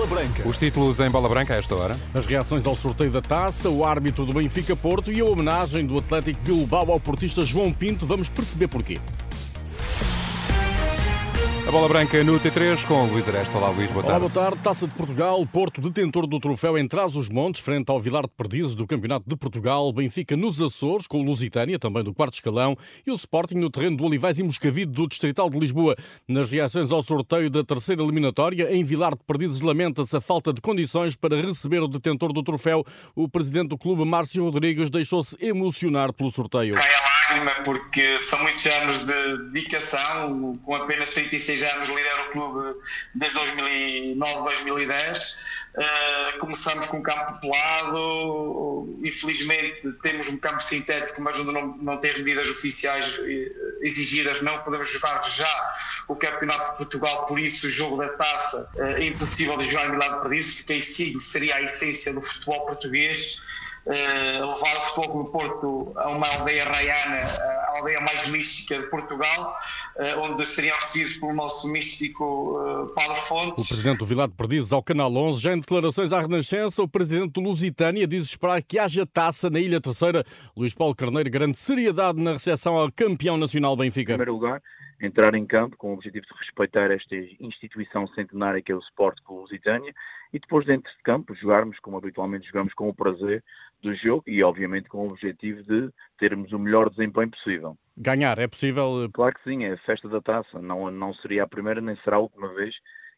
Bola Branca. Os títulos em bola branca a esta hora. As reações ao sorteio da taça, o árbitro do Benfica Porto e a homenagem do Atlético Bilbao ao portista João Pinto. Vamos perceber porquê. A bola branca no T3 com Luís Aresta. Olá, Luís, boa Olá, tarde. boa tarde. Taça de Portugal, Porto detentor do troféu em Trás-os-Montes, frente ao Vilar de Perdizes do Campeonato de Portugal, Benfica nos Açores, com o Lusitânia, também do quarto escalão, e o Sporting no terreno do Olivais e Moscavide do Distrital de Lisboa. Nas reações ao sorteio da terceira eliminatória, em Vilar de Perdizes lamenta-se a falta de condições para receber o detentor do troféu. O presidente do clube, Márcio Rodrigues, deixou-se emocionar pelo sorteio. cai a lágrima porque são muitos anos de dedicação. Com apenas 36 anos lidero o clube desde 2009, 2010. Uh, começamos com um campo populado, infelizmente temos um campo sintético, mas onde não, não tem as medidas oficiais eh, exigidas, não podemos jogar já o Campeonato de Portugal, por isso o jogo da taça eh, é impossível de jogar em Milagre isso, porque aí sim seria a essência do futebol português. Uh, levar o Futebol do Porto a uma aldeia raiana, a aldeia mais mística de Portugal, uh, onde seriam recebidos pelo nosso místico uh, Paulo O Fontes. presidente do Vilar de Perdizes ao Canal 11, já em declarações à Renascença, o presidente do Lusitânia diz esperar que haja taça na Ilha Terceira. Luís Paulo Carneiro garante seriedade na recepção ao campeão nacional Benfica. Em primeiro lugar, entrar em campo com o objetivo de respeitar esta instituição centenária que é o Sport Clube Lusitânia e depois dentro de campo jogarmos como habitualmente jogamos com o prazer do jogo e obviamente com o objetivo de termos o melhor desempenho possível. Ganhar é possível. Claro que sim, é a festa da taça, não, não seria a primeira nem será a última vez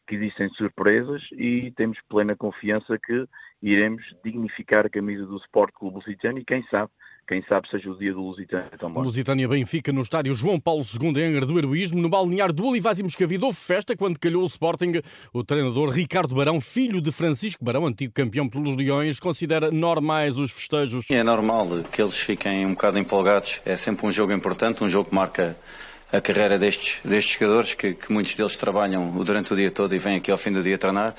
que existem surpresas e temos plena confiança que iremos dignificar a camisa do Sport Clube Lusitano e quem sabe, quem sabe seja o dia do Lusitano também. Lusitânia Benfica no estádio João Paulo II em Angra do Heroísmo, no balneário do Olivais e Moscavide, houve festa quando calhou o Sporting. O treinador Ricardo Barão, filho de Francisco Barão, antigo campeão pelos Leões, considera normais os festejos. É normal que eles fiquem um bocado empolgados. É sempre um jogo importante, um jogo que marca a carreira destes, destes jogadores, que, que muitos deles trabalham durante o dia todo e vêm aqui ao fim do dia treinar.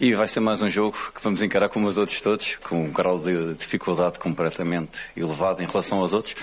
E vai ser mais um jogo que vamos encarar como os outros todos, com um grau de dificuldade completamente elevado em relação aos outros.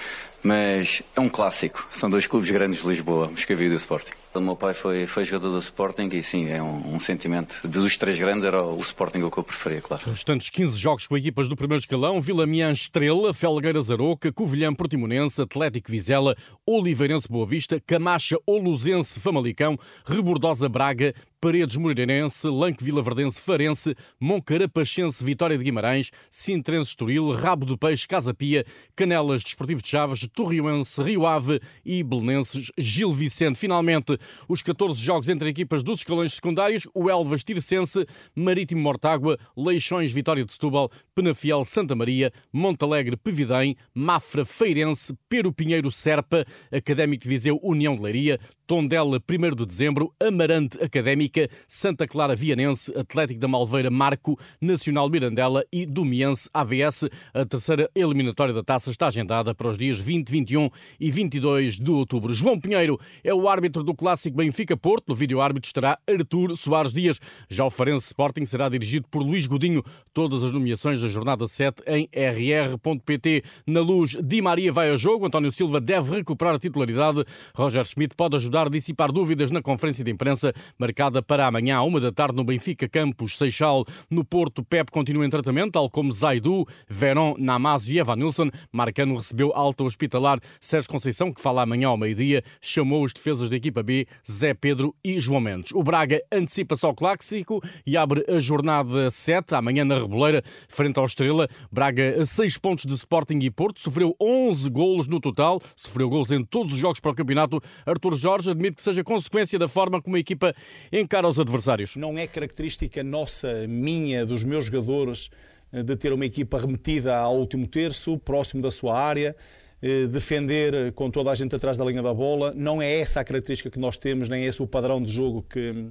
Mas é um clássico. São dois clubes grandes de Lisboa, Moscavide e o Sporting. O meu pai foi, foi jogador do Sporting e sim, é um, um sentimento. Dos três grandes era o Sporting o que eu preferia, claro. Os restantes 15 jogos com equipas do primeiro escalão, Vila Mian Estrela, Felgueiras Aroca, Covilhã Portimonense, Atlético Vizela, Oliveirense Boa Vista, Camacha Oluzense Famalicão, Rebordosa Braga, Paredes Moreirense, Lanque Vila Verdense Farense, Moncarapachense Vitória de Guimarães, Sintrense Estoril, Rabo do Peixe Casa Pia, Canelas Desportivo de Chaves, Torrioense Rio Ave e Belenenses Gil Vicente. Finalmente, os 14 jogos entre equipas dos escalões secundários, o Elvas Tircense, Marítimo Mortágua, Leixões Vitória de Setúbal, Penafiel Santa Maria, Montalegre Pevidém, Mafra Feirense, Pero Pinheiro Serpa, Académico de Viseu União de Leiria, Tondela 1 de Dezembro, Amarante Académica, Santa Clara Vianense, Atlético da Malveira Marco, Nacional Mirandela e Domiense AVS. A terceira eliminatória da taça está agendada para os dias 20, 21 e 22 de outubro. João Pinheiro é o árbitro do clássico Benfica-Porto. No vídeo árbitro estará Artur Soares Dias. Já o Farense Sporting será dirigido por Luís Godinho. Todas as nomeações da jornada 7 em rr.pt. Na luz, Di Maria vai a jogo. António Silva deve recuperar a titularidade. Roger Schmidt pode ajudar a dissipar dúvidas na conferência de imprensa marcada para amanhã à uma da tarde no Benfica Campos Seixal. No Porto, Pep continua em tratamento, tal como Zaidu, Verón, Namazo e Evanilson. Marcano recebeu alta hospitalar. Sérgio Conceição, que fala amanhã ao meio-dia, chamou os defesas da equipa B, Zé Pedro e João Mendes. O Braga antecipa-se ao clássico e abre a jornada 7, amanhã na Reboleira, frente ao Estrela. Braga a 6 pontos de Sporting e Porto, sofreu 11 golos no total, sofreu golos em todos os jogos para o campeonato. Artur Jorge admite que seja consequência da forma como a equipa encara os adversários. Não é característica nossa, minha, dos meus jogadores, eh, de ter uma equipa remetida ao último terço, próximo da sua área, eh, defender eh, com toda a gente atrás da linha da bola. Não é essa a característica que nós temos, nem é esse o padrão de jogo que,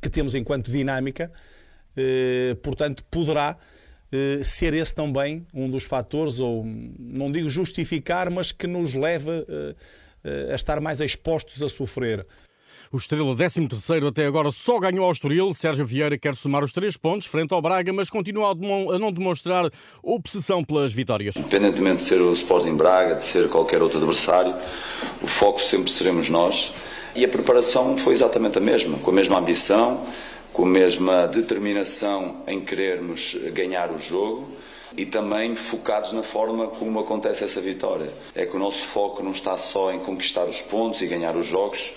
que temos enquanto dinâmica. Portanto, poderá ser esse também um dos fatores, ou não digo justificar, mas que nos leva a estar mais expostos a sofrer. O Estrela, 13 até agora, só ganhou ao Estoril. Sérgio Vieira quer somar os três pontos frente ao Braga, mas continua a não demonstrar obsessão pelas vitórias. Independentemente de ser o Sporting Braga, de ser qualquer outro adversário, o foco sempre seremos nós. E a preparação foi exatamente a mesma, com a mesma ambição, com a mesma determinação em querermos ganhar o jogo e também focados na forma como acontece essa vitória. É que o nosso foco não está só em conquistar os pontos e ganhar os jogos,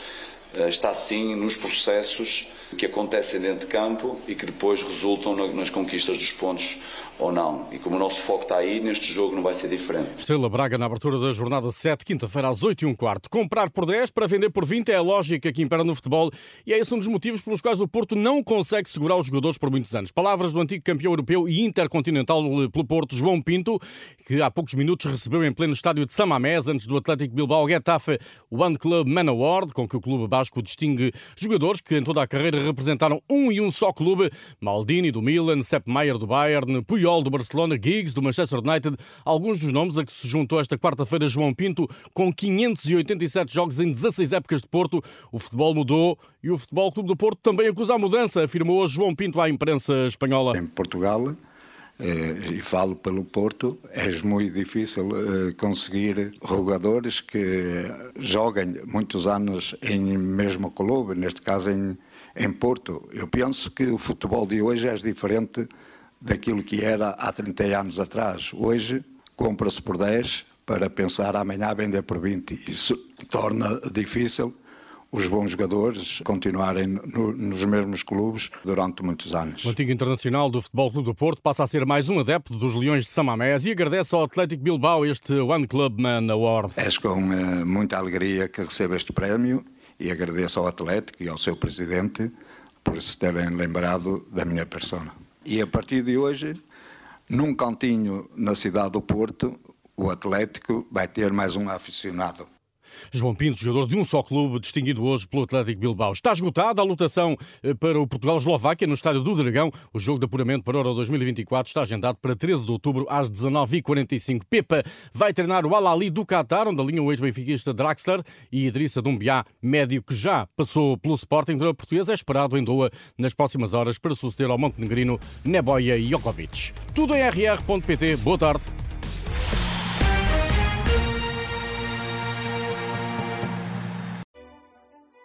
eh, está sim nos processos que acontecem dentro de campo e que depois resultam nas conquistas dos pontos ou não. E como o nosso foco está aí, neste jogo não vai ser diferente. Estrela Braga na abertura da jornada 7, quinta-feira às 8 e um quarto. Comprar por 10 para vender por 20 é a lógica que impera no futebol e é esse um dos motivos pelos quais o Porto não consegue segurar os jogadores por muitos anos. Palavras do antigo campeão europeu e intercontinental pelo Porto, João Pinto, que há poucos minutos recebeu em pleno estádio de Samamés, antes do Atlético Bilbao Getafe One Club Man Award, com que o clube basco distingue jogadores que em toda a carreira representaram um e um só clube. Maldini do Milan, Sepp Maier do Bayern, Puyol do Barcelona, Giggs do Manchester United, alguns dos nomes a que se juntou esta quarta-feira João Pinto, com 587 jogos em 16 épocas de Porto. O futebol mudou e o Futebol Clube do Porto também acusa a mudança, afirmou João Pinto à imprensa espanhola. Em Portugal, eh, e falo pelo Porto, é muito difícil eh, conseguir jogadores que joguem muitos anos em mesmo clube, neste caso em, em Porto. Eu penso que o futebol de hoje é diferente daquilo que era há 30 anos atrás. Hoje compra-se por 10 para pensar amanhã vender por 20. Isso torna difícil os bons jogadores continuarem no, nos mesmos clubes durante muitos anos. O antigo internacional do Futebol Clube do Porto passa a ser mais um adepto dos Leões de Samamés e agradece ao Atlético Bilbao este One Club Man Award. É com uh, muita alegria que recebo este prémio e agradeço ao Atlético e ao seu presidente por se terem lembrado da minha persona. E a partir de hoje, num cantinho na cidade do Porto, o Atlético vai ter mais um aficionado. João Pinto, jogador de um só clube, distinguido hoje pelo Atlético Bilbao. Está esgotada a lotação eh, para o Portugal-Eslováquia no estádio do Dragão. O jogo de apuramento para o Euro 2024 está agendado para 13 de outubro às 19h45. Pepa vai treinar o Al-Ali do Qatar, onde alinha o ex-benfiquista Draxler e Idrissa Dumbiá, médio que já passou pelo Sporting da portuguesa, é esperado em Doha nas próximas horas para suceder ao montenegrino Neboia Jokovic. Tudo em rr.pt. Boa tarde.